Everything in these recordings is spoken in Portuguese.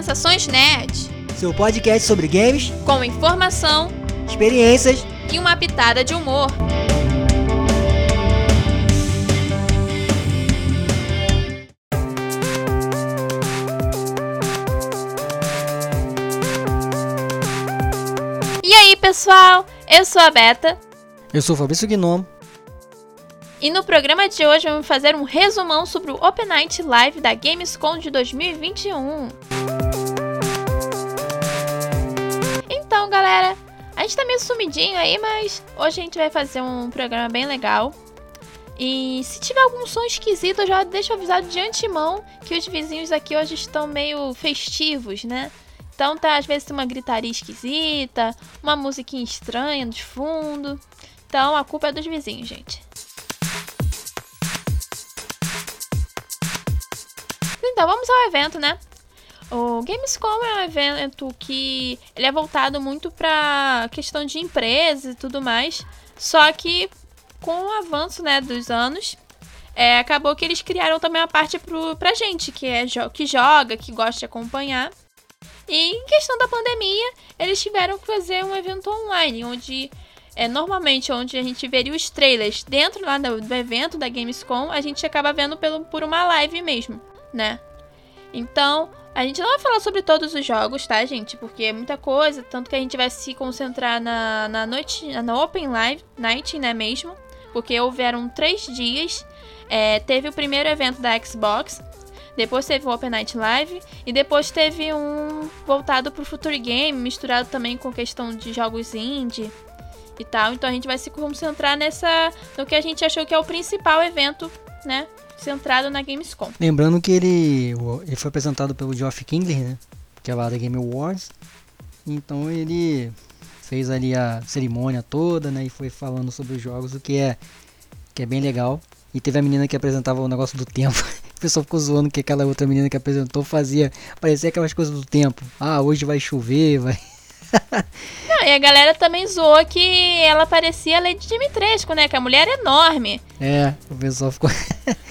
Sensações Nerd. Seu podcast sobre games, com informação, experiências e uma pitada de humor. E aí, pessoal? Eu sou a Beta. Eu sou o Fabrício Gnomo. E no programa de hoje vamos fazer um resumão sobre o Open Night Live da Gamescom de 2021. Galera, a gente tá meio sumidinho aí, mas hoje a gente vai fazer um programa bem legal. E se tiver algum som esquisito, eu já deixo avisado de antemão que os vizinhos aqui hoje estão meio festivos, né? Então tá, às vezes uma gritaria esquisita, uma musiquinha estranha de fundo. Então a culpa é dos vizinhos, gente. Então, vamos ao evento, né? O Gamescom é um evento que ele é voltado muito para questão de empresas e tudo mais. Só que com o avanço, né, dos anos, é, acabou que eles criaram também uma parte pro, pra gente, que é que joga, que gosta de acompanhar. E em questão da pandemia, eles tiveram que fazer um evento online, onde é normalmente onde a gente veria os trailers dentro lá do, do evento da Gamescom, a gente acaba vendo pelo, por uma live mesmo, né? Então, a gente não vai falar sobre todos os jogos, tá, gente? Porque é muita coisa, tanto que a gente vai se concentrar na, na noite, na Open Live Night, né, mesmo? Porque houveram três dias. É, teve o primeiro evento da Xbox, depois teve o Open Night Live e depois teve um voltado pro Future Game, misturado também com questão de jogos indie e tal. Então a gente vai se concentrar nessa no que a gente achou que é o principal evento, né, centrado na Gamescom. Lembrando que ele, ele foi apresentado pelo Geoff Kingler, né? Que é lá da Game Awards. Então ele fez ali a cerimônia toda, né? E foi falando sobre os jogos, o que é, que é bem legal. E teve a menina que apresentava o negócio do tempo. O pessoal ficou zoando que aquela outra menina que apresentou fazia. Parecia aquelas coisas do tempo. Ah, hoje vai chover, vai. Não, e a galera também zoou que ela parecia a Lady Dimitrescu, né? Que a mulher é enorme. É, o pessoal ficou.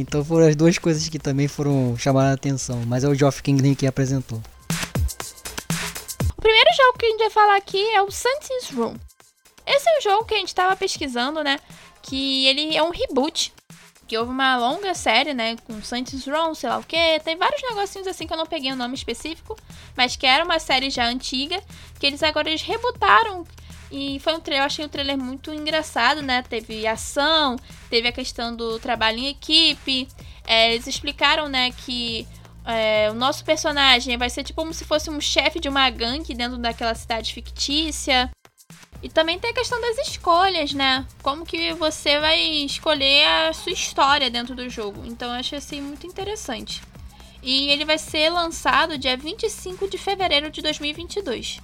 Então foram as duas coisas que também foram chamar a atenção. Mas é o Geoff Kingley que apresentou. O primeiro jogo que a gente vai falar aqui é o Saints Room. Esse é um jogo que a gente estava pesquisando, né? Que ele é um reboot. Que houve uma longa série, né? Com Saints Row, sei lá o que. Tem vários negocinhos assim que eu não peguei o um nome específico. Mas que era uma série já antiga. Que eles agora eles rebutaram e foi um trailer, eu achei um trailer muito engraçado, né? Teve ação, teve a questão do trabalho em equipe. É, eles explicaram, né, que é, o nosso personagem vai ser tipo como se fosse um chefe de uma gangue dentro daquela cidade fictícia. E também tem a questão das escolhas, né? Como que você vai escolher a sua história dentro do jogo. Então eu achei assim muito interessante. E ele vai ser lançado dia 25 de fevereiro de 2022.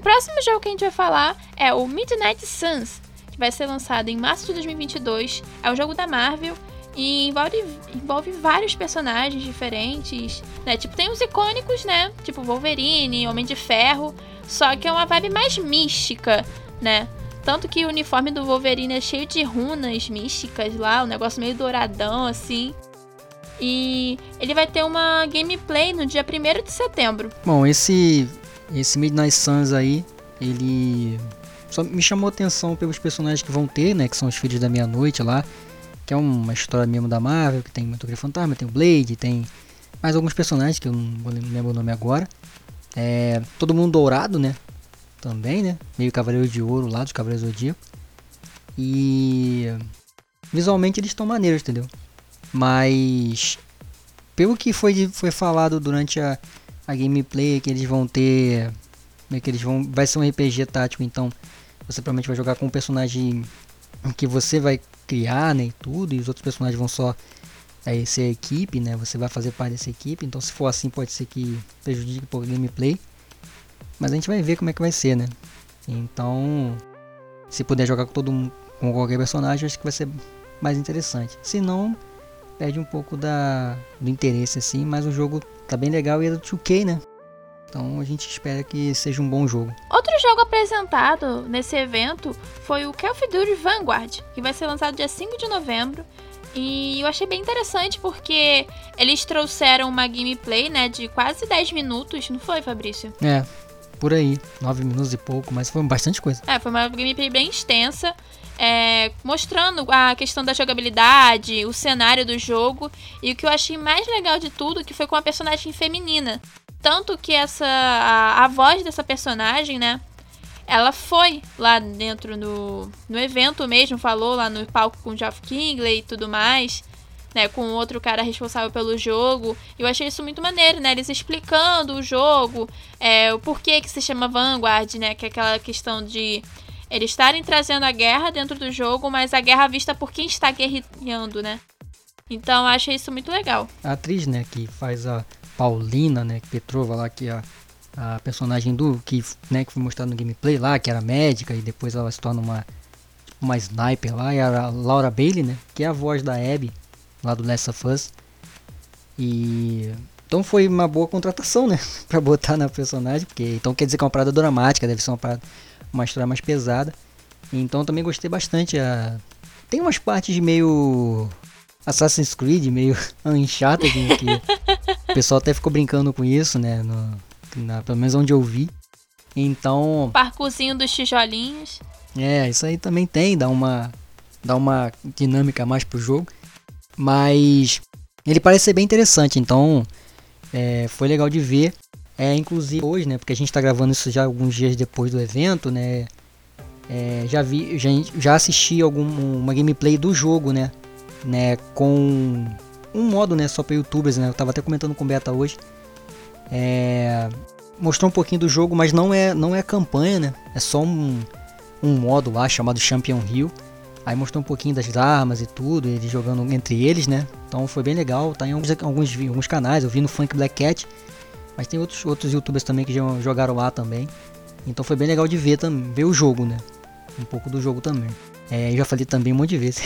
Próximo jogo que a gente vai falar é o Midnight Suns, que vai ser lançado em março de 2022. É um jogo da Marvel e envolve, envolve vários personagens diferentes, né? Tipo, tem os icônicos, né? Tipo Wolverine, Homem de Ferro, só que é uma vibe mais mística, né? Tanto que o uniforme do Wolverine é cheio de runas místicas lá, um negócio meio douradão assim. E ele vai ter uma gameplay no dia 1 de setembro. Bom, esse esse Midnight Suns aí, ele só me chamou atenção pelos personagens que vão ter, né? Que são os Filhos da Meia-Noite lá. Que é uma história mesmo da Marvel, que tem muito Fantasma, tem o Blade, tem mais alguns personagens que eu não lembro o nome agora. É, todo mundo dourado, né? Também, né? Meio Cavaleiro de Ouro lá dos Cavaleiros do Zodíaco. E visualmente eles estão maneiros, entendeu? Mas pelo que foi, foi falado durante a, a gameplay que eles vão ter. Né, que eles vão. Vai ser um RPG tático, então você provavelmente vai jogar com um personagem que você vai criar, né? E tudo, e os outros personagens vão só é, ser a equipe, né? Você vai fazer parte dessa equipe, então se for assim pode ser que prejudique a gameplay. Mas a gente vai ver como é que vai ser, né? Então, se puder jogar com todo com qualquer personagem, acho que vai ser mais interessante. Se não, perde um pouco da, do interesse assim, mas o jogo tá bem legal e é do 2K, né? Então a gente espera que seja um bom jogo. Outro jogo apresentado nesse evento foi o Call of Duty Vanguard, que vai ser lançado dia 5 de novembro. E eu achei bem interessante porque eles trouxeram uma gameplay, né, de quase 10 minutos, não foi, Fabrício? É, por aí, 9 minutos e pouco, mas foi bastante coisa. É, foi uma gameplay bem extensa, é, mostrando a questão da jogabilidade, o cenário do jogo, e o que eu achei mais legal de tudo que foi com a personagem feminina. Tanto que essa a, a voz dessa personagem, né, ela foi lá dentro no, no evento mesmo, falou lá no palco com o Geoff Kingley e tudo mais, né, com outro cara responsável pelo jogo. Eu achei isso muito maneiro, né, eles explicando o jogo, é, o porquê que se chama Vanguard, né, que é aquela questão de eles estarem trazendo a guerra dentro do jogo, mas a guerra vista por quem está guerreando, né. Então eu achei isso muito legal. A atriz, né, que faz a Paulina, né, Petrova lá, que é a a personagem do que, né, que foi mostrado no gameplay lá, que era médica e depois ela se torna uma uma sniper lá, e a Laura Bailey, né, que é a voz da Abby lá do Last of Us. E então foi uma boa contratação, né, para botar na personagem, porque então quer dizer que é uma parada dramática, deve ser uma parada, uma história mais pesada. Então também gostei bastante a tem umas partes meio Assassin's Creed, meio Uncharted, que o pessoal até ficou brincando com isso, né, no, na, pelo menos onde eu vi. Então. Parcozinho dos tijolinhos. É, isso aí também tem, dá uma, dá uma dinâmica mais pro jogo. Mas ele parece ser bem interessante, então é, foi legal de ver. É, inclusive hoje, né? Porque a gente está gravando isso já alguns dias depois do evento, né? É, já vi, já, já assisti algum, uma gameplay do jogo, né? né? Com um modo, né? Só para YouTubers, né? Eu tava até comentando com o Beta hoje. É, mostrou um pouquinho do jogo, mas não é, não é campanha, né? É só um, um modo lá chamado Champion Hill. Aí mostrou um pouquinho das armas e tudo, eles jogando entre eles, né? Então foi bem legal, tá em alguns, alguns, alguns canais, eu vi no Funk Black Cat, mas tem outros, outros youtubers também que já jogaram lá também. Então foi bem legal de ver, também, ver o jogo, né? Um pouco do jogo também. É, eu já falei também um monte de vezes.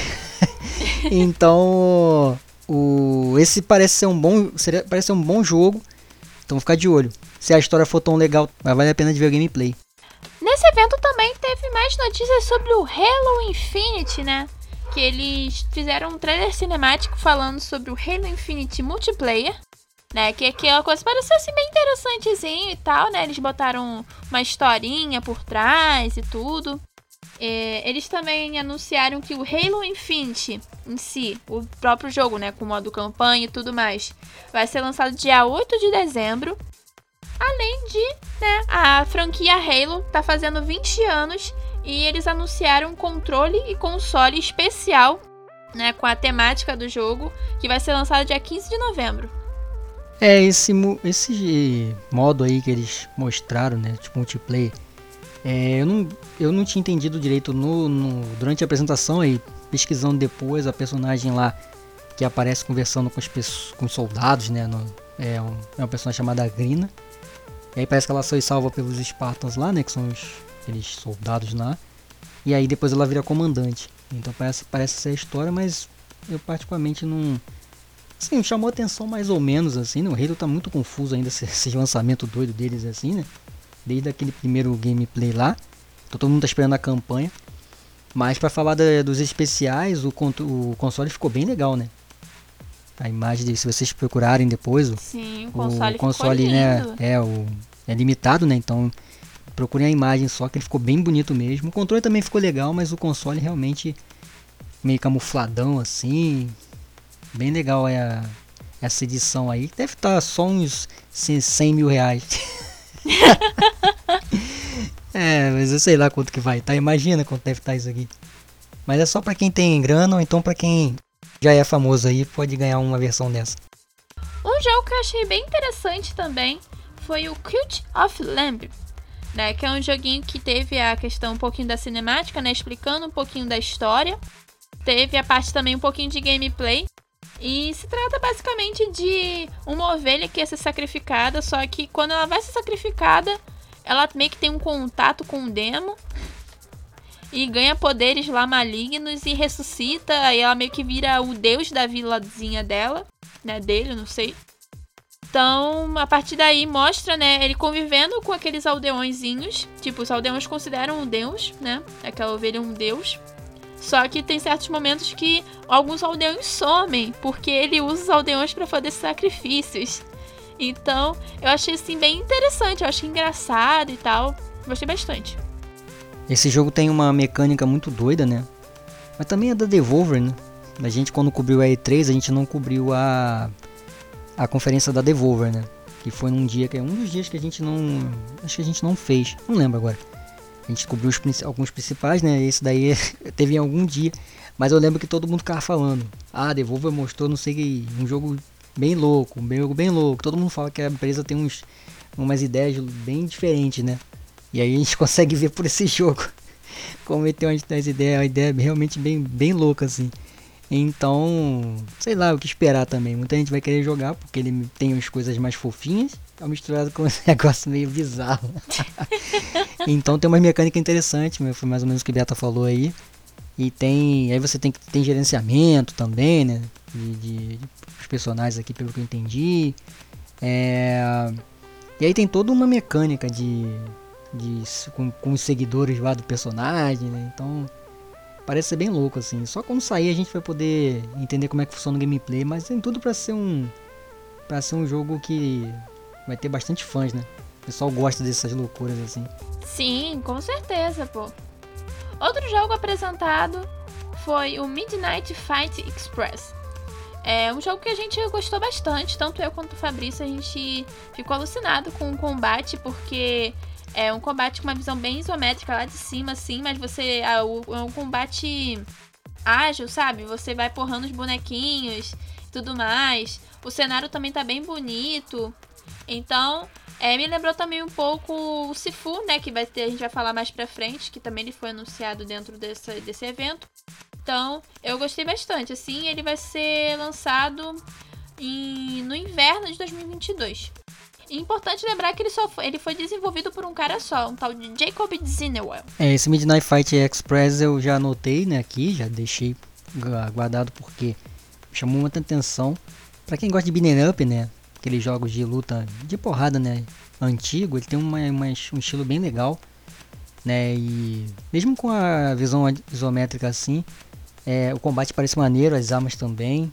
então, o, esse parece ser um bom, seria, parece ser um bom jogo. Então ficar de olho. Se a história for tão legal, vai valer a pena de ver o gameplay. Nesse evento também teve mais notícias sobre o Halo Infinite, né? Que eles fizeram um trailer cinemático falando sobre o Halo Infinite Multiplayer. Né, que aquela coisa pareceu assim bem interessantezinho e tal, né? Eles botaram uma historinha por trás e tudo. É, eles também anunciaram que o Halo Infinite em si, o próprio jogo, né, com modo campanha e tudo mais, vai ser lançado dia 8 de dezembro. Além de, né, a franquia Halo tá fazendo 20 anos e eles anunciaram um controle e console especial, né, com a temática do jogo, que vai ser lançado dia 15 de novembro. É, esse, esse modo aí que eles mostraram, né, tipo multiplayer, é, eu, não, eu não tinha entendido direito no, no, durante a apresentação e pesquisando depois a personagem lá que aparece conversando com os, com os soldados, né? No, é, um, é uma personagem chamada Grina. E aí parece que ela foi salva pelos Spartans lá, né? Que são os, aqueles soldados lá. E aí depois ela vira comandante. Então parece, parece ser a história, mas eu particularmente não. Assim, chamou atenção mais ou menos assim, né? O Halo tá muito confuso ainda esse, esse lançamento doido deles assim, né? desde aquele primeiro gameplay lá. Então, todo mundo tá esperando a campanha. Mas para falar da, dos especiais, o, o, console ficou bem legal, né? A imagem, de, se vocês procurarem depois, Sim, o console, o console né, é, o, é limitado, né? Então procurem a imagem só, que ele ficou bem bonito mesmo. O controle também ficou legal, mas o console realmente meio camufladão assim. Bem legal é a, essa edição aí. Deve estar tá só uns 100 mil reais. é, mas eu sei lá quanto que vai. Tá? Imagina quanto deve estar tá isso aqui. Mas é só para quem tem grana ou então para quem já é famoso aí pode ganhar uma versão dessa. Um jogo que eu achei bem interessante também foi o Cult of Lamb, né? Que é um joguinho que teve a questão um pouquinho da cinemática, né? Explicando um pouquinho da história. Teve a parte também um pouquinho de gameplay. E se trata basicamente de uma ovelha que ia ser sacrificada, só que quando ela vai ser sacrificada, ela meio que tem um contato com um demo e ganha poderes lá malignos e ressuscita, e ela meio que vira o deus da vilazinha dela, né, dele, não sei. Então, a partir daí mostra, né, ele convivendo com aqueles aldeõezinhos, tipo, os aldeões consideram um deus, né, aquela ovelha um deus. Só que tem certos momentos que alguns aldeões somem, porque ele usa os aldeões para fazer sacrifícios. Então, eu achei assim bem interessante, eu achei engraçado e tal. Gostei bastante. Esse jogo tem uma mecânica muito doida, né? Mas também é da Devolver, né? A gente quando cobriu a E3, a gente não cobriu a a conferência da Devolver, né? Que foi num dia que é um dos dias que a gente não, acho que a gente não fez, não lembro agora. Gente cobriu os, alguns principais, né? Esse daí teve em algum dia, mas eu lembro que todo mundo ficava falando: "Ah, Devolver mostrou não sei um jogo bem louco, um jogo bem louco". Todo mundo fala que a empresa tem uns umas ideias bem diferentes, né? E aí a gente consegue ver por esse jogo como ele tem umas ideias, uma ideia realmente bem bem louca assim. Então, sei lá o que esperar também. Muita gente vai querer jogar porque ele tem as coisas mais fofinhas, tá misturado com esse negócio meio bizarro. então tem uma mecânica interessante, foi mais ou menos o que a Beata falou aí. E tem. Aí você tem que tem gerenciamento também, né? De, de, de os personagens aqui, pelo que eu entendi. É, e aí tem toda uma mecânica de. de com, com os seguidores lá do personagem, né? Então Parece ser bem louco assim. Só quando sair a gente vai poder entender como é que funciona o gameplay, mas tem tudo para ser um para ser um jogo que vai ter bastante fãs, né? O pessoal gosta dessas loucuras assim. Sim, com certeza, pô. Outro jogo apresentado foi o Midnight Fight Express. É um jogo que a gente gostou bastante, tanto eu quanto o Fabrício, a gente ficou alucinado com o combate, porque é um combate com uma visão bem isométrica lá de cima, assim, mas você. É um combate ágil, sabe? Você vai porrando os bonequinhos tudo mais. O cenário também tá bem bonito. Então, é, me lembrou também um pouco o Sifu, né? Que vai ter, a gente vai falar mais pra frente, que também ele foi anunciado dentro desse, desse evento. Então, eu gostei bastante. Assim, ele vai ser lançado em, no inverno de 2022. E importante lembrar que ele, só foi, ele foi desenvolvido por um cara só, um tal de Jacob Zinewell. É, esse Midnight Fight Express eu já anotei, né, aqui, já deixei guardado porque chamou muita atenção. Para quem gosta de beat'em up, né, aqueles jogos de luta de porrada, né, antigo, ele tem uma, uma, um estilo bem legal, né, e mesmo com a visão isométrica assim, é, o combate parece maneiro, as armas também.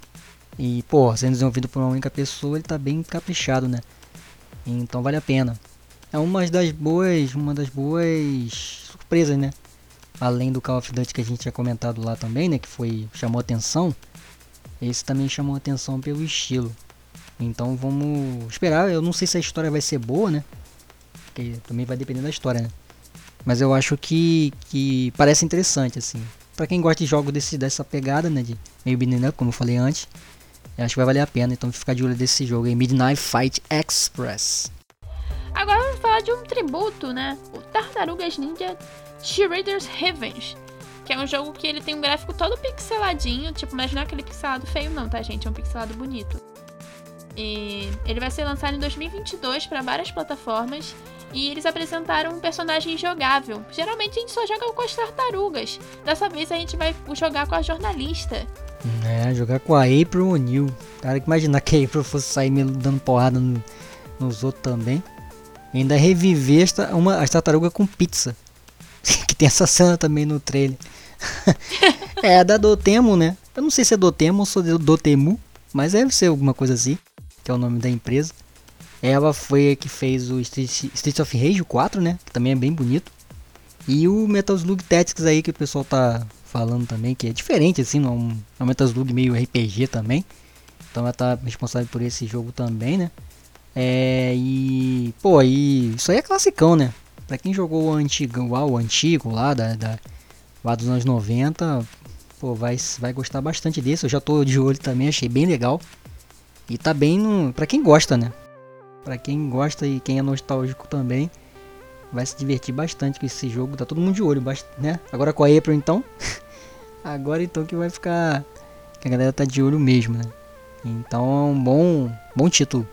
E, pô, sendo desenvolvido por uma única pessoa, ele tá bem caprichado, né? Então vale a pena. É uma das boas, uma das boas surpresas, né? Além do Call of Duty que a gente tinha comentado lá também, né, que foi chamou atenção. Esse também chamou atenção pelo estilo. Então vamos esperar. Eu não sei se a história vai ser boa, né? Porque também vai depender da história, né? Mas eu acho que, que parece interessante, assim. Pra quem gosta de jogos desse, dessa pegada, né? De meio beat'em como eu falei antes. Eu acho que vai valer a pena, então ficar de olho desse jogo aí, Midnight Fight Express. Agora vamos falar de um tributo, né? O Tartarugas Ninja Cheerleaders Revenge. Que é um jogo que ele tem um gráfico todo pixeladinho, tipo, mas não é aquele pixelado feio não, tá gente? É um pixelado bonito. E ele vai ser lançado em 2022 para várias plataformas e eles apresentaram um personagem jogável. Geralmente a gente só joga com as tartarugas. Dessa vez a gente vai jogar com a jornalista. É, jogar com a April O'Neil. Cara, imaginar que a April fosse sair me dando porrada no, nos outros também. E ainda reviver esta, uma, as tartarugas com pizza. que tem essa cena também no trailer. é a da Dotemo, né? Eu não sei se é Dotemo ou se é Dotemu, mas deve ser alguma coisa assim, que é o nome da empresa. Ela foi a que fez o Street, of Rage 4, né? Que também é bem bonito. E o Metal Slug Tactics aí que o pessoal tá falando também, que é diferente assim, é um, é um Metal Slug meio RPG também. Então ela tá responsável por esse jogo também, né? É, e pô, e isso aí é classicão, né? Pra quem jogou o antigo, o antigo lá da, da lá dos anos 90, pô, vai vai gostar bastante desse. Eu já tô de olho também, achei bem legal. E tá bem no, para quem gosta, né? Para quem gosta e quem é nostálgico também, vai se divertir bastante com esse jogo. Tá todo mundo de olho, né? Agora com a April então. Agora então que vai ficar. Que a galera tá de olho mesmo, né? Então é um bom, bom título.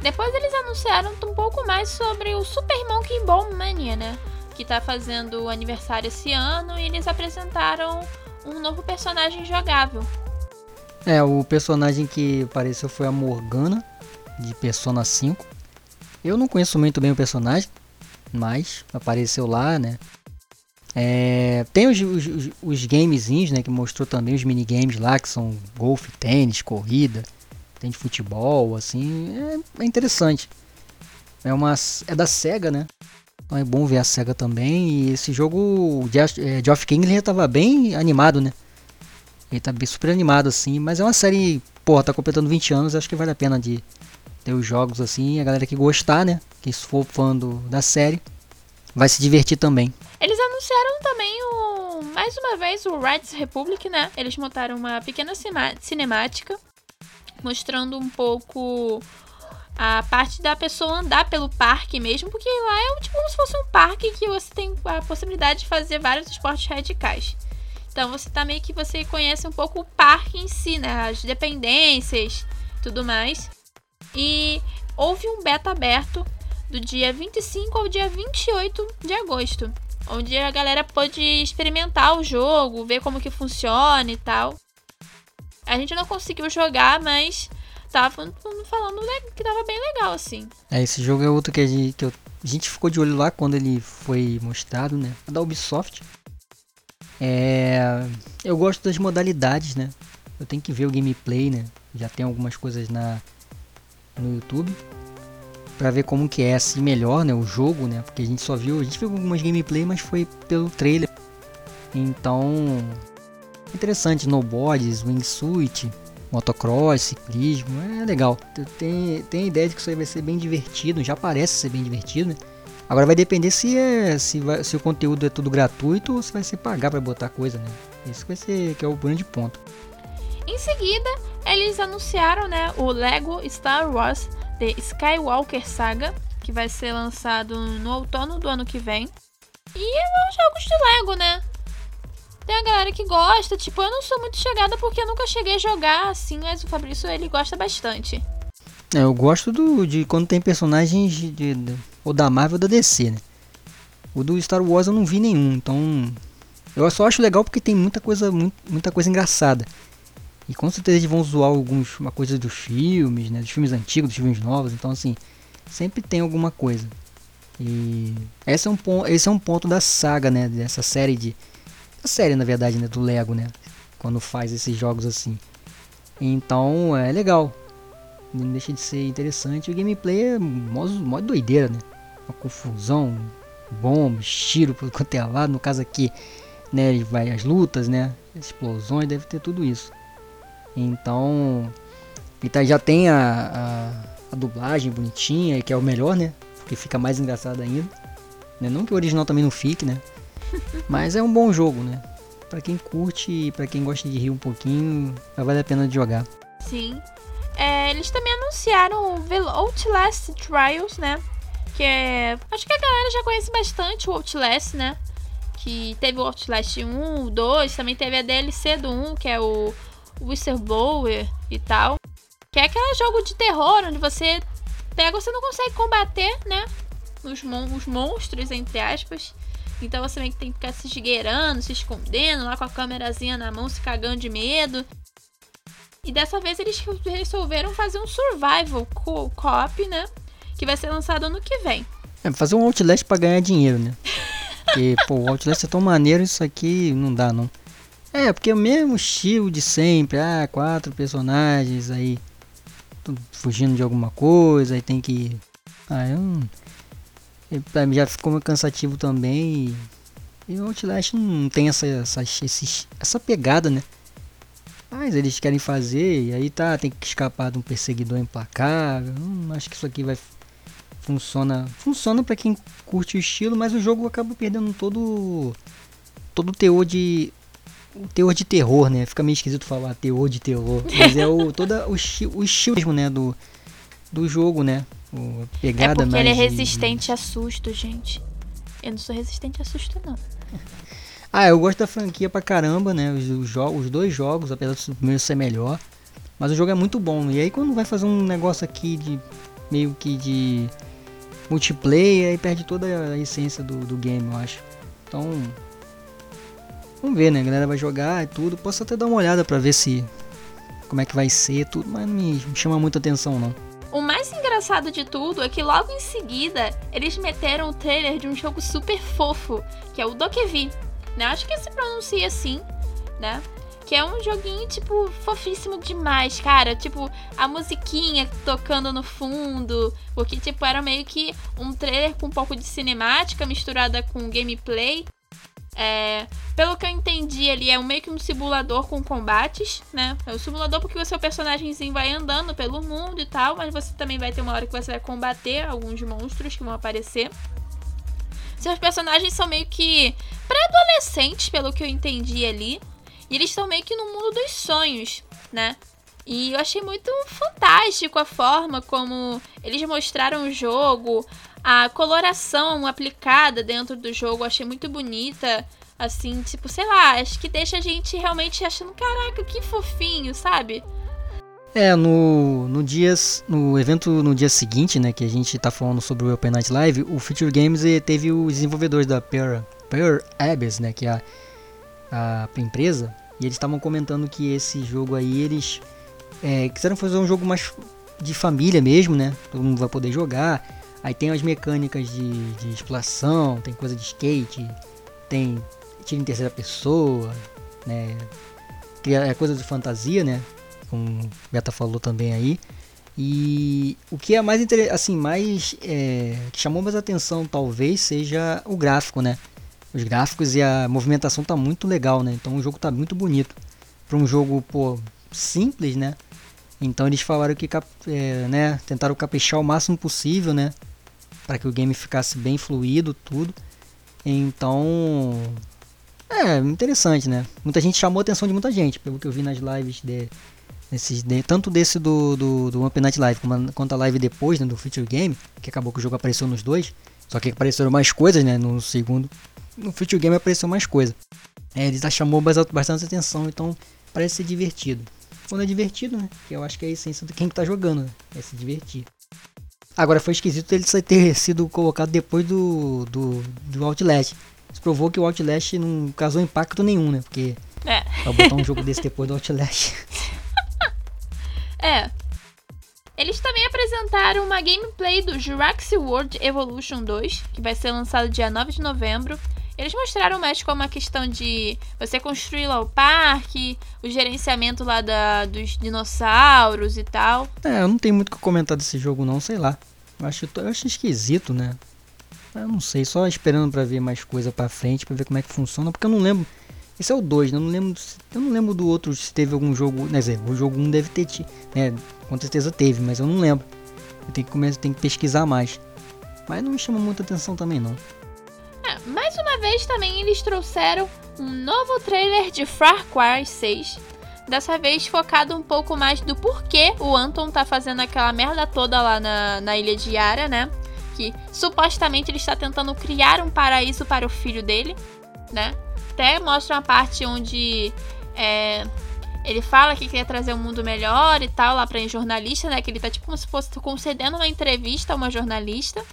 Depois eles anunciaram um pouco mais sobre o Super Monkey Ball Mania, né? Que tá fazendo aniversário esse ano e eles apresentaram um novo personagem jogável. É, o personagem que apareceu foi a Morgana, de Persona 5. Eu não conheço muito bem o personagem, mas apareceu lá, né? É, tem os, os, os gamezinhos, né, que mostrou também os minigames lá, que são golfe, tênis, corrida, tem de futebol, assim, é, é, interessante. É, uma, é da SEGA, né? Então é bom ver a SEGA também. E esse jogo, o é, Geoff King, já tava bem animado, né? Ele tá super animado, assim, mas é uma série, porra, tá completando 20 anos, acho que vale a pena de ter os jogos assim, a galera que gostar, né? Que se for fã do, da série, vai se divertir também. Eles anunciaram também o mais uma vez o Rights Republic, né? Eles montaram uma pequena cinemática mostrando um pouco a parte da pessoa andar pelo parque mesmo, porque lá é tipo como se fosse um parque que você tem a possibilidade de fazer vários esportes radicais. Então você tá meio que você conhece um pouco o parque em si, né? As dependências, tudo mais. E houve um beta aberto do dia 25 ao dia 28 de agosto, onde a galera pôde experimentar o jogo, ver como que funciona e tal. A gente não conseguiu jogar, mas tava falando que tava bem legal, assim. É, esse jogo é outro que a gente, que eu, a gente ficou de olho lá quando ele foi mostrado, né? Da Ubisoft. É, eu gosto das modalidades, né? Eu tenho que ver o gameplay, né? Já tem algumas coisas na no YouTube para ver como que é assim melhor, né, o jogo, né? Porque a gente só viu, a gente viu algumas gameplay, mas foi pelo trailer. Então, interessante, snowboards, wingsuit, motocross, ciclismo, é legal. Tem, tem ideia de que isso aí vai ser bem divertido, já parece ser bem divertido, né? Agora vai depender se é se, vai, se o conteúdo é tudo gratuito ou se vai ser pagar para botar coisa, né? Isso vai ser que é o grande ponto. Em seguida, eles anunciaram, né, o Lego Star Wars The Skywalker Saga, que vai ser lançado no outono do ano que vem. E é jogos de Lego, né? Tem a galera que gosta, tipo, eu não sou muito chegada porque eu nunca cheguei a jogar assim, mas o Fabrício ele gosta bastante. É, eu gosto do, de quando tem personagens de, de, ou da Marvel ou da DC, né? O do Star Wars eu não vi nenhum, então eu só acho legal porque tem muita coisa, muita coisa engraçada. E com certeza eles vão zoar alguns, uma coisa dos filmes, né? Dos filmes antigos, dos filmes novos. Então, assim, sempre tem alguma coisa. E esse é um, ponto, esse é um ponto da saga, né? Dessa série de... Série, na verdade, né? Do Lego, né? Quando faz esses jogos assim. Então, é legal. Não deixa de ser interessante. O gameplay é modo, modo doideira, né? Uma confusão, bomba, tiro por quanto é lado. No caso aqui, né? Vai as lutas, né? Explosões, deve ter tudo isso. Então, tá, já tem a, a, a, dublagem bonitinha, que é o melhor, né? Porque fica mais engraçado ainda. Né? Não que o original também não fique, né? Mas é um bom jogo, né? Pra quem curte e pra quem gosta de rir um pouquinho, vale a pena de jogar. Sim. É, eles também anunciaram o Outlast Trials, né? Que é. Acho que a galera já conhece bastante o Outlast, né? Que teve o Outlast 1, o 2, também teve a DLC do 1, que é o whistleblower e tal. Que é aquele jogo de terror onde você pega, você não consegue combater, né? Os, mon os monstros, entre aspas. Então você meio que tem que ficar se esgueirando, se escondendo, lá com a câmerazinha na mão, se cagando de medo. E dessa vez eles resolveram fazer um survival co-op, né? Que vai ser lançado ano que vem. É, fazer um Outlast pra ganhar dinheiro, né? Porque, pô, o Outlast é tão maneiro, isso aqui não dá, não. É, porque é o mesmo estilo de sempre. Ah, quatro personagens aí fugindo de alguma coisa, aí tem que. Ah, eu não. Pra mim já ficou cansativo também. E, e o Outlast não tem essa, essa, esse, essa pegada, né? Mas eles querem fazer, e aí tá, tem que escapar de um perseguidor implacável. Hum, acho que isso aqui vai. Funciona. Funciona para quem curte o estilo, mas o jogo acaba perdendo todo. Todo o teor de o teor de terror, né? Fica meio esquisito falar teor de terror. Mas é o, toda o, o estilo mesmo, né? Do, do jogo, né? O, a pegada é porque ele é resistente de... a susto, gente. Eu não sou resistente a susto, não. ah, eu gosto da franquia pra caramba, né? Os, os, os dois jogos, apesar do primeiro ser melhor. Mas o jogo é muito bom. E aí quando vai fazer um negócio aqui de meio que de multiplayer, aí perde toda a essência do, do game, eu acho. Então, Vamos ver, né? A galera vai jogar e tudo. Posso até dar uma olhada pra ver se. Como é que vai ser tudo, mas não me, chama muita atenção não. O mais engraçado de tudo é que logo em seguida eles meteram o trailer de um jogo super fofo, que é o Dokevi. Né? Acho que se pronuncia assim, né? Que é um joguinho, tipo, fofíssimo demais, cara. Tipo, a musiquinha tocando no fundo. Porque, tipo, era meio que um trailer com um pouco de cinemática misturada com gameplay. É, pelo que eu entendi, ele é meio que um simulador com combates, né? É um simulador porque o seu personagemzinho vai andando pelo mundo e tal, mas você também vai ter uma hora que você vai combater alguns monstros que vão aparecer. Seus personagens são meio que pré-adolescentes, pelo que eu entendi ali. E eles estão meio que no mundo dos sonhos, né? E eu achei muito fantástico a forma como eles mostraram o jogo, a coloração aplicada dentro do jogo, eu achei muito bonita. Assim, tipo, sei lá, acho que deixa a gente realmente achando, caraca, que fofinho, sabe? É, no, no, dias, no evento no dia seguinte, né, que a gente tá falando sobre o Open Night Live, o Future Games teve os desenvolvedores da Pearl, Pearl Abyss, né, que é a a empresa e eles estavam comentando que esse jogo aí eles é, quiseram fazer um jogo mais de família mesmo, né? Todo mundo vai poder jogar. Aí tem as mecânicas de, de exploração, tem coisa de skate, tem tiro em terceira pessoa, né? É coisa de fantasia, né? Como o Beta falou também aí. E o que é mais assim, mais é, que chamou mais atenção talvez seja o gráfico, né? Os gráficos e a movimentação tá muito legal, né? Então o jogo tá muito bonito. Para um jogo, pô, simples, né? Então eles falaram que é, né, tentaram caprichar o máximo possível, né? Para que o game ficasse bem fluido, tudo. Então, é interessante, né? Muita gente chamou a atenção de muita gente, pelo que eu vi nas lives de, tanto desse do, do, do Open Night Live como quanto a live depois, né, do Future Game, que acabou que o jogo apareceu nos dois. Só que apareceram mais coisas, né, no segundo no Future Game apareceu mais coisa. É, ele já chamou bastante atenção, então parece ser divertido. Quando é divertido, né? Que eu acho que é a essência de quem tá jogando, né? É se divertir. Agora foi esquisito ele ter sido colocado depois do, do, do Outlast. Isso provou que o Outlast não causou impacto nenhum, né? Porque é. pra botar um jogo desse depois do Outlast. Eles também apresentaram uma gameplay do Jurassic World Evolution 2, que vai ser lançado dia 9 de novembro. Eles mostraram mais como a questão de você construir lá o parque, o gerenciamento lá da, dos dinossauros e tal. É, eu não tenho muito o que comentar desse jogo não, sei lá. Eu acho, eu acho esquisito, né? Eu não sei, só esperando para ver mais coisa para frente, para ver como é que funciona, porque eu não lembro. Esse é o 2, né? Eu não lembro, eu não lembro do outro se teve algum jogo, dizer, o jogo 1 um deve ter, né? Com certeza teve, mas eu não lembro. Eu tenho que começar, tenho que pesquisar mais. Mas não me chama muita atenção também não. É, mais uma vez também eles trouxeram um novo trailer de Far Cry 6. Dessa vez focado um pouco mais do porquê o Anton tá fazendo aquela merda toda lá na, na ilha de Yara, né? Que supostamente ele está tentando criar um paraíso para o filho dele, né? Até mostra uma parte onde é, ele fala que quer trazer um mundo melhor e tal lá pra jornalista, né? Que ele tá tipo como se fosse concedendo uma entrevista a uma jornalista.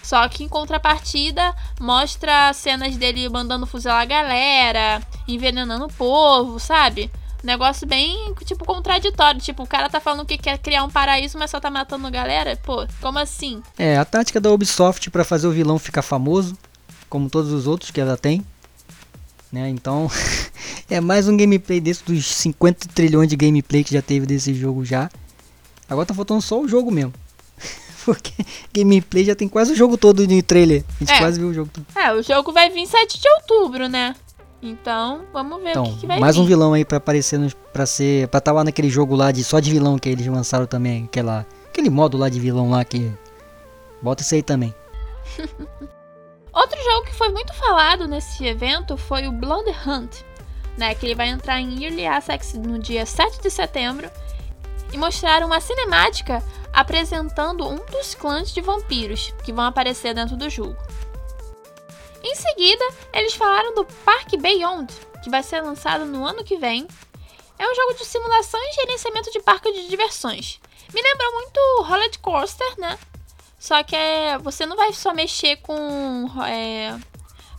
Só que em contrapartida mostra cenas dele mandando fuzilar a galera, envenenando o povo, sabe? Negócio bem, tipo, contraditório. Tipo, o cara tá falando que quer criar um paraíso, mas só tá matando galera? Pô, como assim? É, a tática da Ubisoft para fazer o vilão ficar famoso, como todos os outros que ela tem. Né? Então, é mais um gameplay desse dos 50 trilhões de gameplay que já teve desse jogo já. Agora tá faltando só o jogo mesmo. Porque gameplay já tem quase o jogo todo no trailer. A gente é. quase viu o jogo todo. É, o jogo vai vir 7 de outubro, né? Então, vamos ver então, o que, que vai mais vir. um vilão aí pra aparecer, no, pra ser, pra estar tá lá naquele jogo lá de só de vilão que eles lançaram também, aquela, aquele modo lá de vilão lá que, bota isso aí também. Outro jogo que foi muito falado nesse evento foi o Blonde Hunt, né, que ele vai entrar em Early Access no dia 7 de setembro e mostrar uma cinemática apresentando um dos clãs de vampiros que vão aparecer dentro do jogo. Em seguida, eles falaram do Park Beyond, que vai ser lançado no ano que vem. É um jogo de simulação e gerenciamento de parque de diversões. Me lembrou muito Roller Coaster, né? Só que é, você não vai só mexer com é,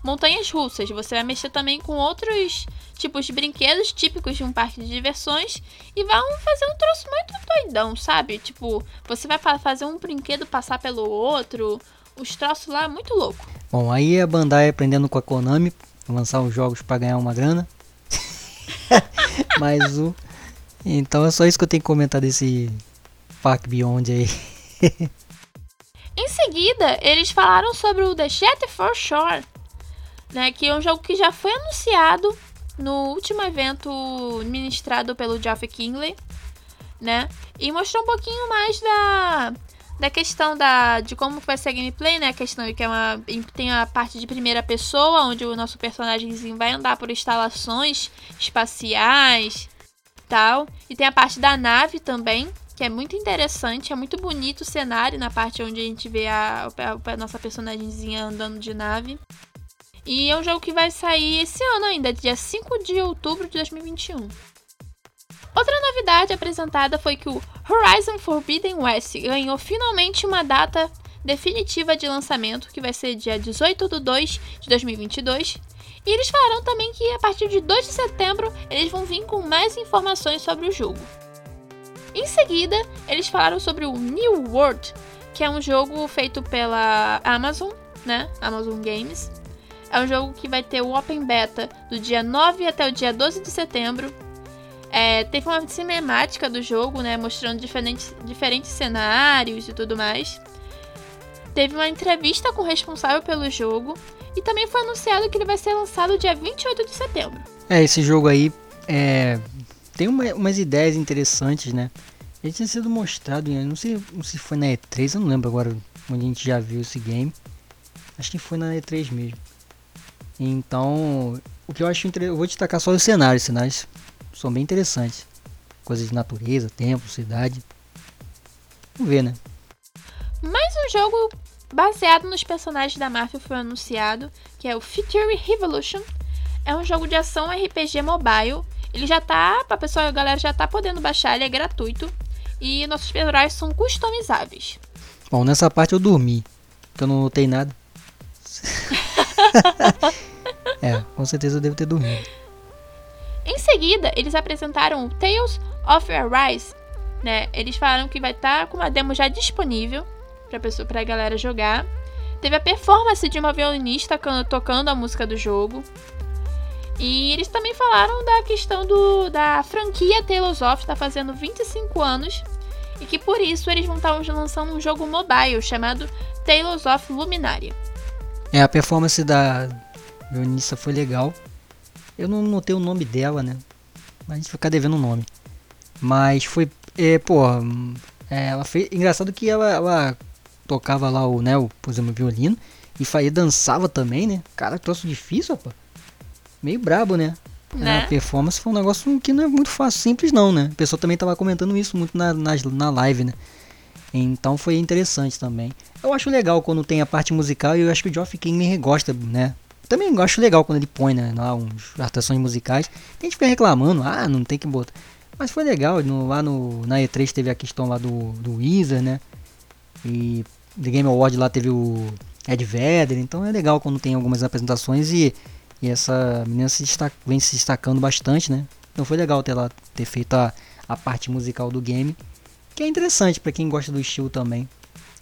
montanhas russas. Você vai mexer também com outros tipos de brinquedos típicos de um parque de diversões e vão fazer um troço muito doidão, sabe? Tipo, você vai fazer um brinquedo passar pelo outro, os troços lá muito louco. Bom, aí a Bandai aprendendo com a Konami, lançar os jogos para ganhar uma grana. Mas o então é só isso que eu tenho que comentar desse Park Beyond aí. em seguida, eles falaram sobre o The Jet for Shore, né, que é um jogo que já foi anunciado no último evento ministrado pelo Geoff Kingley, né? E mostrou um pouquinho mais da, da questão da, de como vai ser a gameplay, né? A questão de que é uma, tem a parte de primeira pessoa, onde o nosso personagemzinho vai andar por instalações espaciais tal. E tem a parte da nave também, que é muito interessante, é muito bonito o cenário na parte onde a gente vê a, a, a nossa personagemzinha andando de nave. E é um jogo que vai sair esse ano ainda, dia 5 de outubro de 2021. Outra novidade apresentada foi que o Horizon Forbidden West ganhou finalmente uma data definitiva de lançamento, que vai ser dia 18 de 2 de 2022. E eles falaram também que a partir de 2 de setembro eles vão vir com mais informações sobre o jogo. Em seguida, eles falaram sobre o New World, que é um jogo feito pela Amazon, né? Amazon Games. É um jogo que vai ter o Open Beta do dia 9 até o dia 12 de setembro. É, teve uma cinemática do jogo, né? Mostrando diferentes, diferentes cenários e tudo mais. Teve uma entrevista com o responsável pelo jogo. E também foi anunciado que ele vai ser lançado dia 28 de setembro. É, esse jogo aí é, tem uma, umas ideias interessantes, né? Ele tinha sido mostrado, não sei, não sei se foi na E3, eu não lembro agora onde a gente já viu esse game. Acho que foi na E3 mesmo. Então, o que eu acho interessante, eu vou destacar só os cenários, os cenários são bem interessantes. Coisas de natureza, tempo, cidade. Vamos ver, né? Mais um jogo baseado nos personagens da Marvel foi anunciado, que é o Future Revolution. É um jogo de ação RPG mobile. Ele já tá, a pessoa, a galera já tá podendo baixar, ele é gratuito e nossos personagens são customizáveis. Bom, nessa parte eu dormi, eu não notei nada. é, com certeza eu devo ter dormido. Em seguida, eles apresentaram o Tales of Arise, né? Eles falaram que vai estar tá com uma demo já disponível pra, pessoa, pra galera jogar. Teve a performance de uma violinista tocando a música do jogo. E eles também falaram da questão do, da franquia Tales of tá fazendo 25 anos e que por isso eles vão estar tá lançando um jogo mobile chamado Tales of Luminaria. É, a performance da violinista foi legal. Eu não notei o nome dela, né? Mas a gente ficar devendo o nome. Mas foi, é, pô, é, ela fez. Engraçado que ela, ela tocava lá o, né, o, por exemplo, o violino e Faia dançava também, né? Cara, troço difícil, rapaz. Meio brabo, né? né? A performance foi um negócio que não é muito fácil, simples não, né? A pessoa também tava comentando isso muito na, na, na live, né? Então foi interessante também. Eu acho legal quando tem a parte musical e eu acho que o Geoff King gosta, né? Também acho legal quando ele põe, né, lá uns atrações musicais. Tem gente que fica reclamando, ah, não tem que botar. Mas foi legal, no, lá no, na E3 teve a questão lá do, do Weezer, né? E The Game Award lá teve o Ed Vedder, então é legal quando tem algumas apresentações e, e essa menina se destaca, vem se destacando bastante, né? Então foi legal ter, lá, ter feito a, a parte musical do game, que é interessante para quem gosta do estilo também.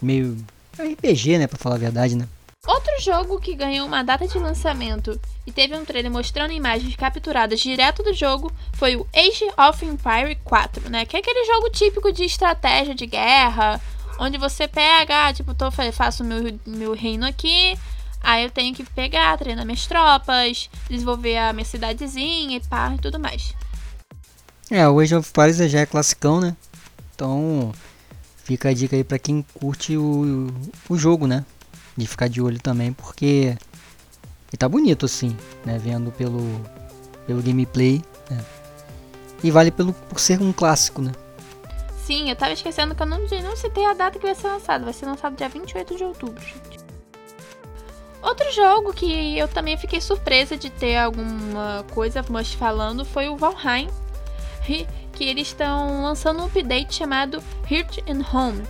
Meio RPG, né, para falar a verdade, né? Outro jogo que ganhou uma data de lançamento e teve um trailer mostrando imagens capturadas direto do jogo foi o Age of Empire 4, né? Que é aquele jogo típico de estratégia de guerra, Onde você pega, tipo, tô, faço meu, meu reino aqui, aí eu tenho que pegar, treinar minhas tropas, desenvolver a minha cidadezinha e pá e tudo mais. É, o Age of Empires já é classicão, né? Então fica a dica aí pra quem curte o, o jogo, né? De ficar de olho também, porque ele tá bonito assim, né? Vendo pelo, pelo gameplay, né? E vale pelo, por ser um clássico, né? Sim, eu tava esquecendo que eu não, não citei a data que vai ser lançado. Vai ser lançado dia 28 de outubro, gente. Outro jogo que eu também fiquei surpresa de ter alguma coisa mas falando foi o Valheim, que eles estão lançando um update chamado Heart and Home.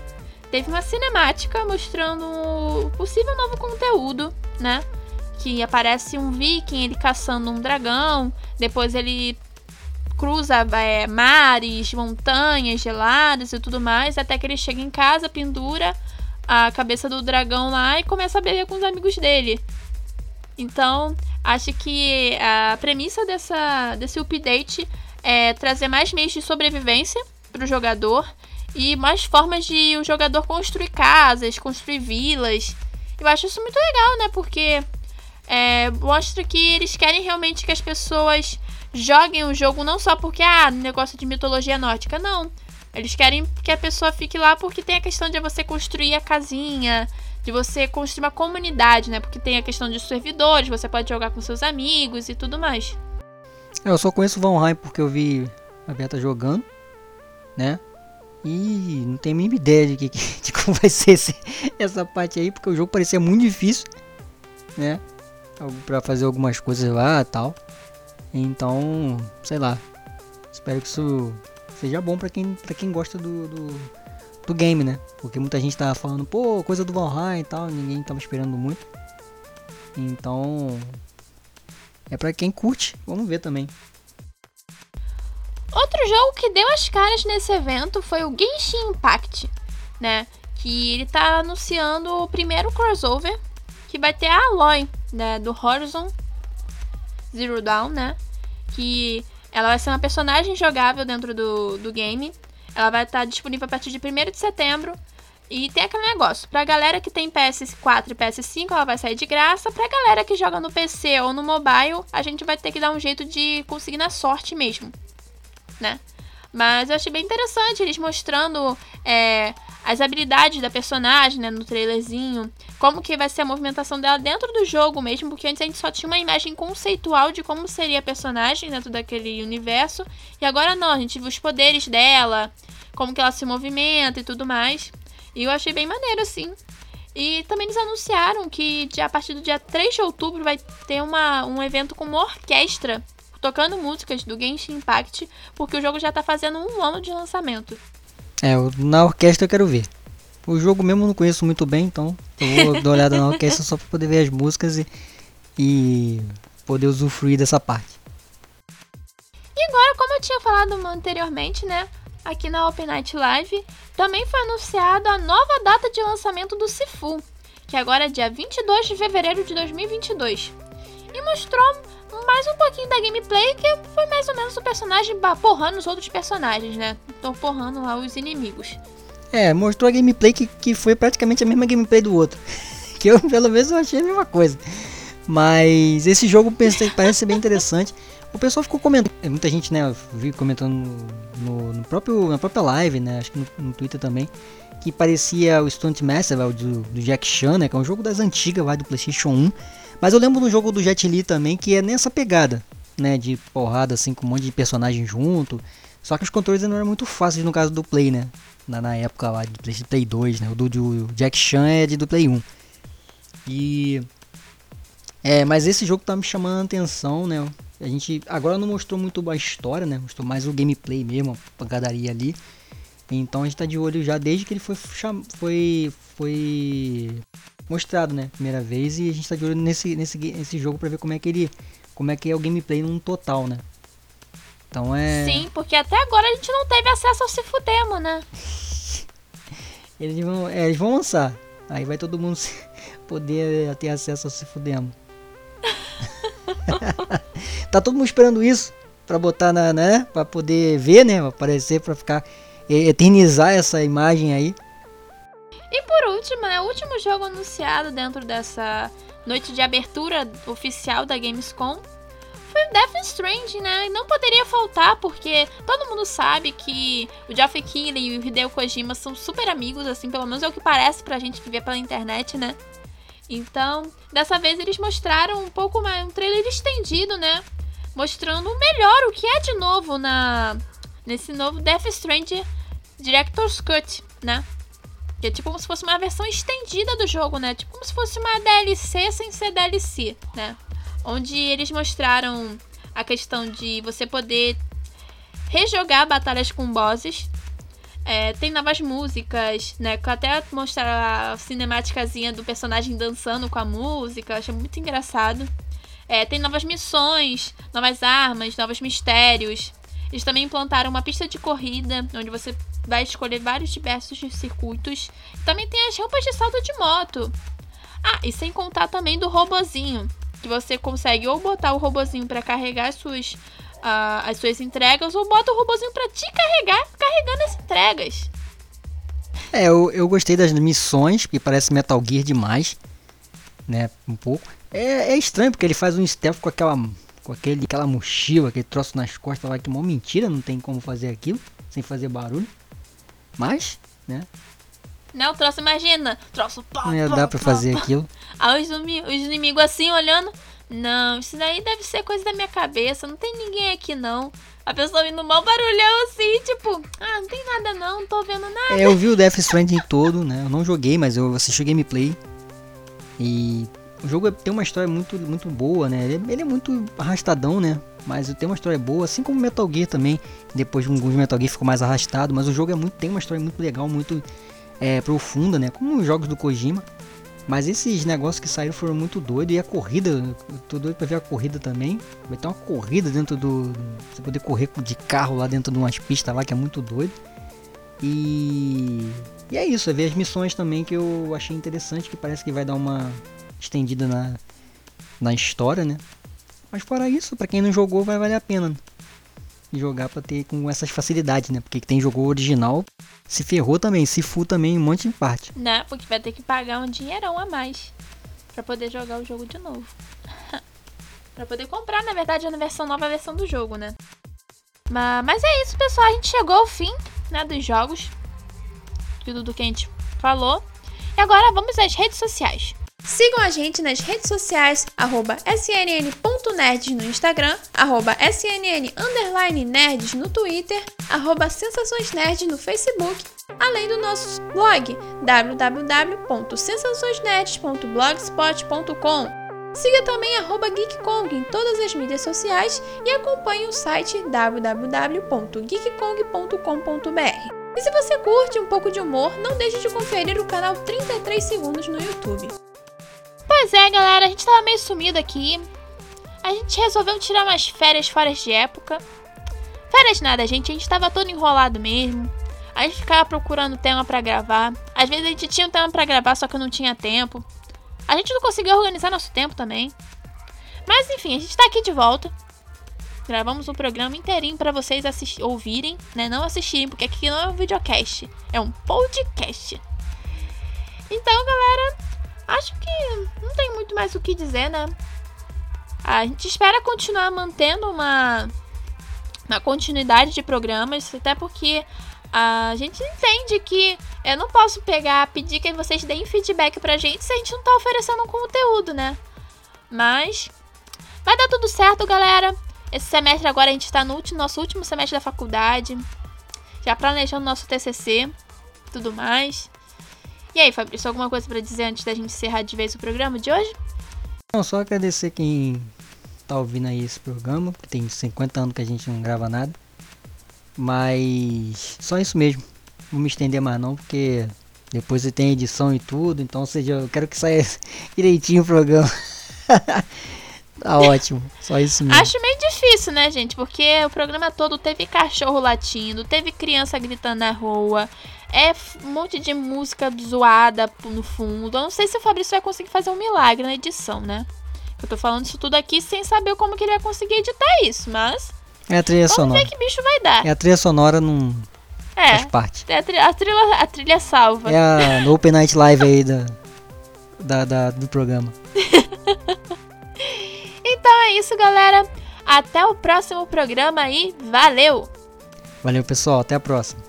Teve uma cinemática mostrando possível novo conteúdo, né? que aparece um viking ele caçando um dragão, depois ele cruza é, mares, montanhas geladas e tudo mais, até que ele chega em casa, pendura a cabeça do dragão lá e começa a beber com os amigos dele. Então, acho que a premissa dessa, desse update é trazer mais meios de sobrevivência para o jogador e mais formas de o jogador construir casas, construir vilas. Eu acho isso muito legal, né? Porque é, mostra que eles querem realmente que as pessoas joguem o jogo não só porque, ah, negócio de mitologia nórdica, não. Eles querem que a pessoa fique lá porque tem a questão de você construir a casinha, de você construir uma comunidade, né? Porque tem a questão de servidores, você pode jogar com seus amigos e tudo mais. Eu só conheço o Valheim porque eu vi a Beta jogando, né? E não tenho a mínima ideia de, que, de como vai ser esse, essa parte aí, porque o jogo parecia muito difícil, né? Pra fazer algumas coisas lá e tal. Então, sei lá. Espero que isso seja bom pra quem, pra quem gosta do, do, do game, né? Porque muita gente tava falando, pô, coisa do Valheim e tal, ninguém tava esperando muito. Então, é pra quem curte, vamos ver também. Outro jogo que deu as caras nesse evento foi o Genshin Impact, né? Que ele tá anunciando o primeiro crossover que vai ter a Aloy, né, do Horizon Zero Dawn, né? Que ela vai ser uma personagem jogável dentro do, do game. Ela vai estar disponível a partir de 1 de setembro. E tem aquele negócio, pra galera que tem PS4 e PS5, ela vai sair de graça. Pra galera que joga no PC ou no mobile, a gente vai ter que dar um jeito de conseguir na sorte mesmo, né? Mas eu achei bem interessante eles mostrando é, as habilidades da personagem, né, no trailerzinho, como que vai ser a movimentação dela dentro do jogo mesmo, porque antes a gente só tinha uma imagem conceitual de como seria a personagem dentro daquele universo, e agora não, a gente viu os poderes dela, como que ela se movimenta e tudo mais. E eu achei bem maneiro assim. E também eles anunciaram que a partir do dia 3 de outubro vai ter uma, um evento com uma orquestra tocando músicas do Genshin Impact, porque o jogo já tá fazendo um ano de lançamento. É, na orquestra eu quero ver. O jogo mesmo eu não conheço muito bem, então eu vou dar uma olhada na orquestra só pra poder ver as músicas e, e poder usufruir dessa parte. E agora, como eu tinha falado anteriormente, né? Aqui na Open Night Live, também foi anunciada a nova data de lançamento do Sifu, que agora é dia 22 de fevereiro de 2022. E mostrou mais um pouquinho da gameplay, que foi mais ou menos o personagem porrando os outros personagens, né? Então porrando lá os inimigos. É, mostrou a gameplay que, que foi praticamente a mesma gameplay do outro. que eu, pelo menos, achei a mesma coisa. Mas esse jogo pensei, parece bem interessante. O pessoal ficou comentando, é, muita gente, né, vi comentando no, no, próprio, na própria live, né, acho que no, no Twitter também, que parecia o Stunt Master, do, do Jack Chan, né, que é um jogo das antigas, vai, do Playstation 1. Mas eu lembro do jogo do Jet Li também, que é nessa pegada, né? De porrada, assim, com um monte de personagem junto. Só que os controles não eram muito fáceis no caso do Play, né? Na, na época lá de Play 2, né? O do, do Jack Chan é de do Play 1. E. É, mas esse jogo tá me chamando a atenção, né? A gente agora não mostrou muito a história, né? Mostrou mais o gameplay mesmo, a pancadaria ali. Então a gente tá de olho já desde que ele foi foi foi mostrado, né? Primeira vez e a gente tá de olho nesse, nesse, nesse jogo para ver como é que ele. Como é que é o gameplay num total, né? Então é. Sim, porque até agora a gente não teve acesso ao Cifudemo, né? eles, vão, é, eles vão lançar. Aí vai todo mundo poder ter acesso ao Cifudemo. tá todo mundo esperando isso para botar na, né? Para poder ver, né? Aparecer para ficar eternizar essa imagem aí. E por último, né, o último jogo anunciado dentro dessa noite de abertura oficial da Gamescom foi o Death Stranding, né? Não poderia faltar, porque todo mundo sabe que o Geoff Keighley e o Hideo Kojima são super amigos, assim, pelo menos é o que parece pra gente que vê pela internet, né? Então, dessa vez eles mostraram um pouco mais, um trailer estendido, né? Mostrando melhor o que é de novo na nesse novo Death Stranding Director's Cut, né? Que é tipo como se fosse uma versão estendida do jogo, né? Tipo como se fosse uma DLC sem ser DLC, né? Onde eles mostraram a questão de você poder rejogar batalhas com bosses. É, tem novas músicas, né? Até mostrar a cinemáticazinha do personagem dançando com a música. Achei muito engraçado. É, tem novas missões, novas armas, novos mistérios. Eles também implantaram uma pista de corrida, onde você vai escolher vários diversos circuitos. Também tem as roupas de salto de moto. Ah, e sem contar também do robozinho, que você consegue ou botar o robozinho para carregar as suas, uh, as suas entregas, ou bota o robozinho para te carregar, carregando as entregas. É, eu, eu gostei das missões, porque parece Metal Gear demais, né, um pouco. É, é estranho, porque ele faz um stealth com aquela com aquele, aquela mochila, aquele troço nas costas lá, que é uma mentira, não tem como fazer aquilo, sem fazer barulho. Mas, né, né? O troço, imagina. Troço pá, Não ia dar pra fazer aquilo. Aí os, os inimigos assim olhando. Não, isso daí deve ser coisa da minha cabeça. Não tem ninguém aqui não. A pessoa indo mal barulhão assim, tipo, ah, não tem nada não, não tô vendo nada. É, eu vi o Death Stranding todo, né? Eu não joguei, mas eu assisti o gameplay. E o jogo tem uma história muito, muito boa, né? Ele, é, ele é muito arrastadão, né? Mas tem uma história boa, assim como Metal Gear também. Depois de alguns Metal Gear ficou mais arrastado, mas o jogo é muito, tem uma história muito legal, muito é, profunda, né? Como os jogos do Kojima. Mas esses negócios que saíram foram muito doidos. E a corrida, tô doido pra ver a corrida também. Vai ter uma corrida dentro do. Você poder correr de carro lá dentro de umas pistas lá que é muito doido. E. E é isso, é ver as missões também que eu achei interessante, que parece que vai dar uma estendida na, na história, né? Mas fora isso, para quem não jogou vai valer a pena jogar para ter com essas facilidades, né? Porque quem jogou original se ferrou também, se fu também um monte de parte. Né? Porque vai ter que pagar um dinheirão a mais para poder jogar o jogo de novo. para poder comprar, na verdade, na versão nova a versão do jogo, né? Mas, mas é isso, pessoal. A gente chegou ao fim, né, dos jogos. Tudo do que a gente falou. E agora vamos às redes sociais. Sigam a gente nas redes sociais, arroba snn.nerds no Instagram, arroba snn nerds no Twitter, arroba sensaçõesnerds no Facebook, além do nosso blog www.sensaçõesnerds.blogspot.com. Siga também arroba GeekKong em todas as mídias sociais e acompanhe o site www.geekkong.com.br. E se você curte um pouco de humor, não deixe de conferir o canal 33 Segundos no YouTube. Pois é, galera, a gente tava meio sumido aqui. A gente resolveu tirar umas férias fora de época. Férias nada, gente. A gente tava todo enrolado mesmo. A gente ficava procurando tema para gravar. Às vezes a gente tinha um tema para gravar, só que não tinha tempo. A gente não conseguia organizar nosso tempo também. Mas enfim, a gente tá aqui de volta. Gravamos um programa inteirinho para vocês ouvirem, né? Não assistirem, porque aqui não é um videocast, é um podcast. Então, galera, acho que não tem muito mais o que dizer, né? A gente espera continuar mantendo uma, uma continuidade de programas, até porque a gente entende que eu não posso pegar, pedir que vocês deem feedback pra gente se a gente não tá oferecendo um conteúdo, né? Mas vai dar tudo certo, galera. Esse semestre agora a gente tá no último, nosso último semestre da faculdade, já planejando nosso TCC, tudo mais. E aí, Fabrício, alguma coisa para dizer antes da gente encerrar de vez o programa de hoje? Não, só agradecer quem tá ouvindo aí esse programa, que tem 50 anos que a gente não grava nada. Mas só isso mesmo. Não vou me estender mais não, porque depois tem edição e tudo, então seja, eu quero que saia direitinho o programa. tá ótimo, só isso mesmo. Acho meio difícil, né, gente? Porque o programa todo teve cachorro latindo, teve criança gritando na rua, é um monte de música zoada no fundo. Eu não sei se o Fabrício vai conseguir fazer um milagre na edição, né? Eu tô falando isso tudo aqui sem saber como que ele vai conseguir editar isso, mas. É a trilha Vamos sonora. ver que bicho vai dar. É a trilha sonora não. É. Faz parte. É a trilha, a trilha, a trilha salva. É a no Open Night Live aí da, da, da do programa. então é isso, galera. Até o próximo programa e valeu! Valeu, pessoal. Até a próxima.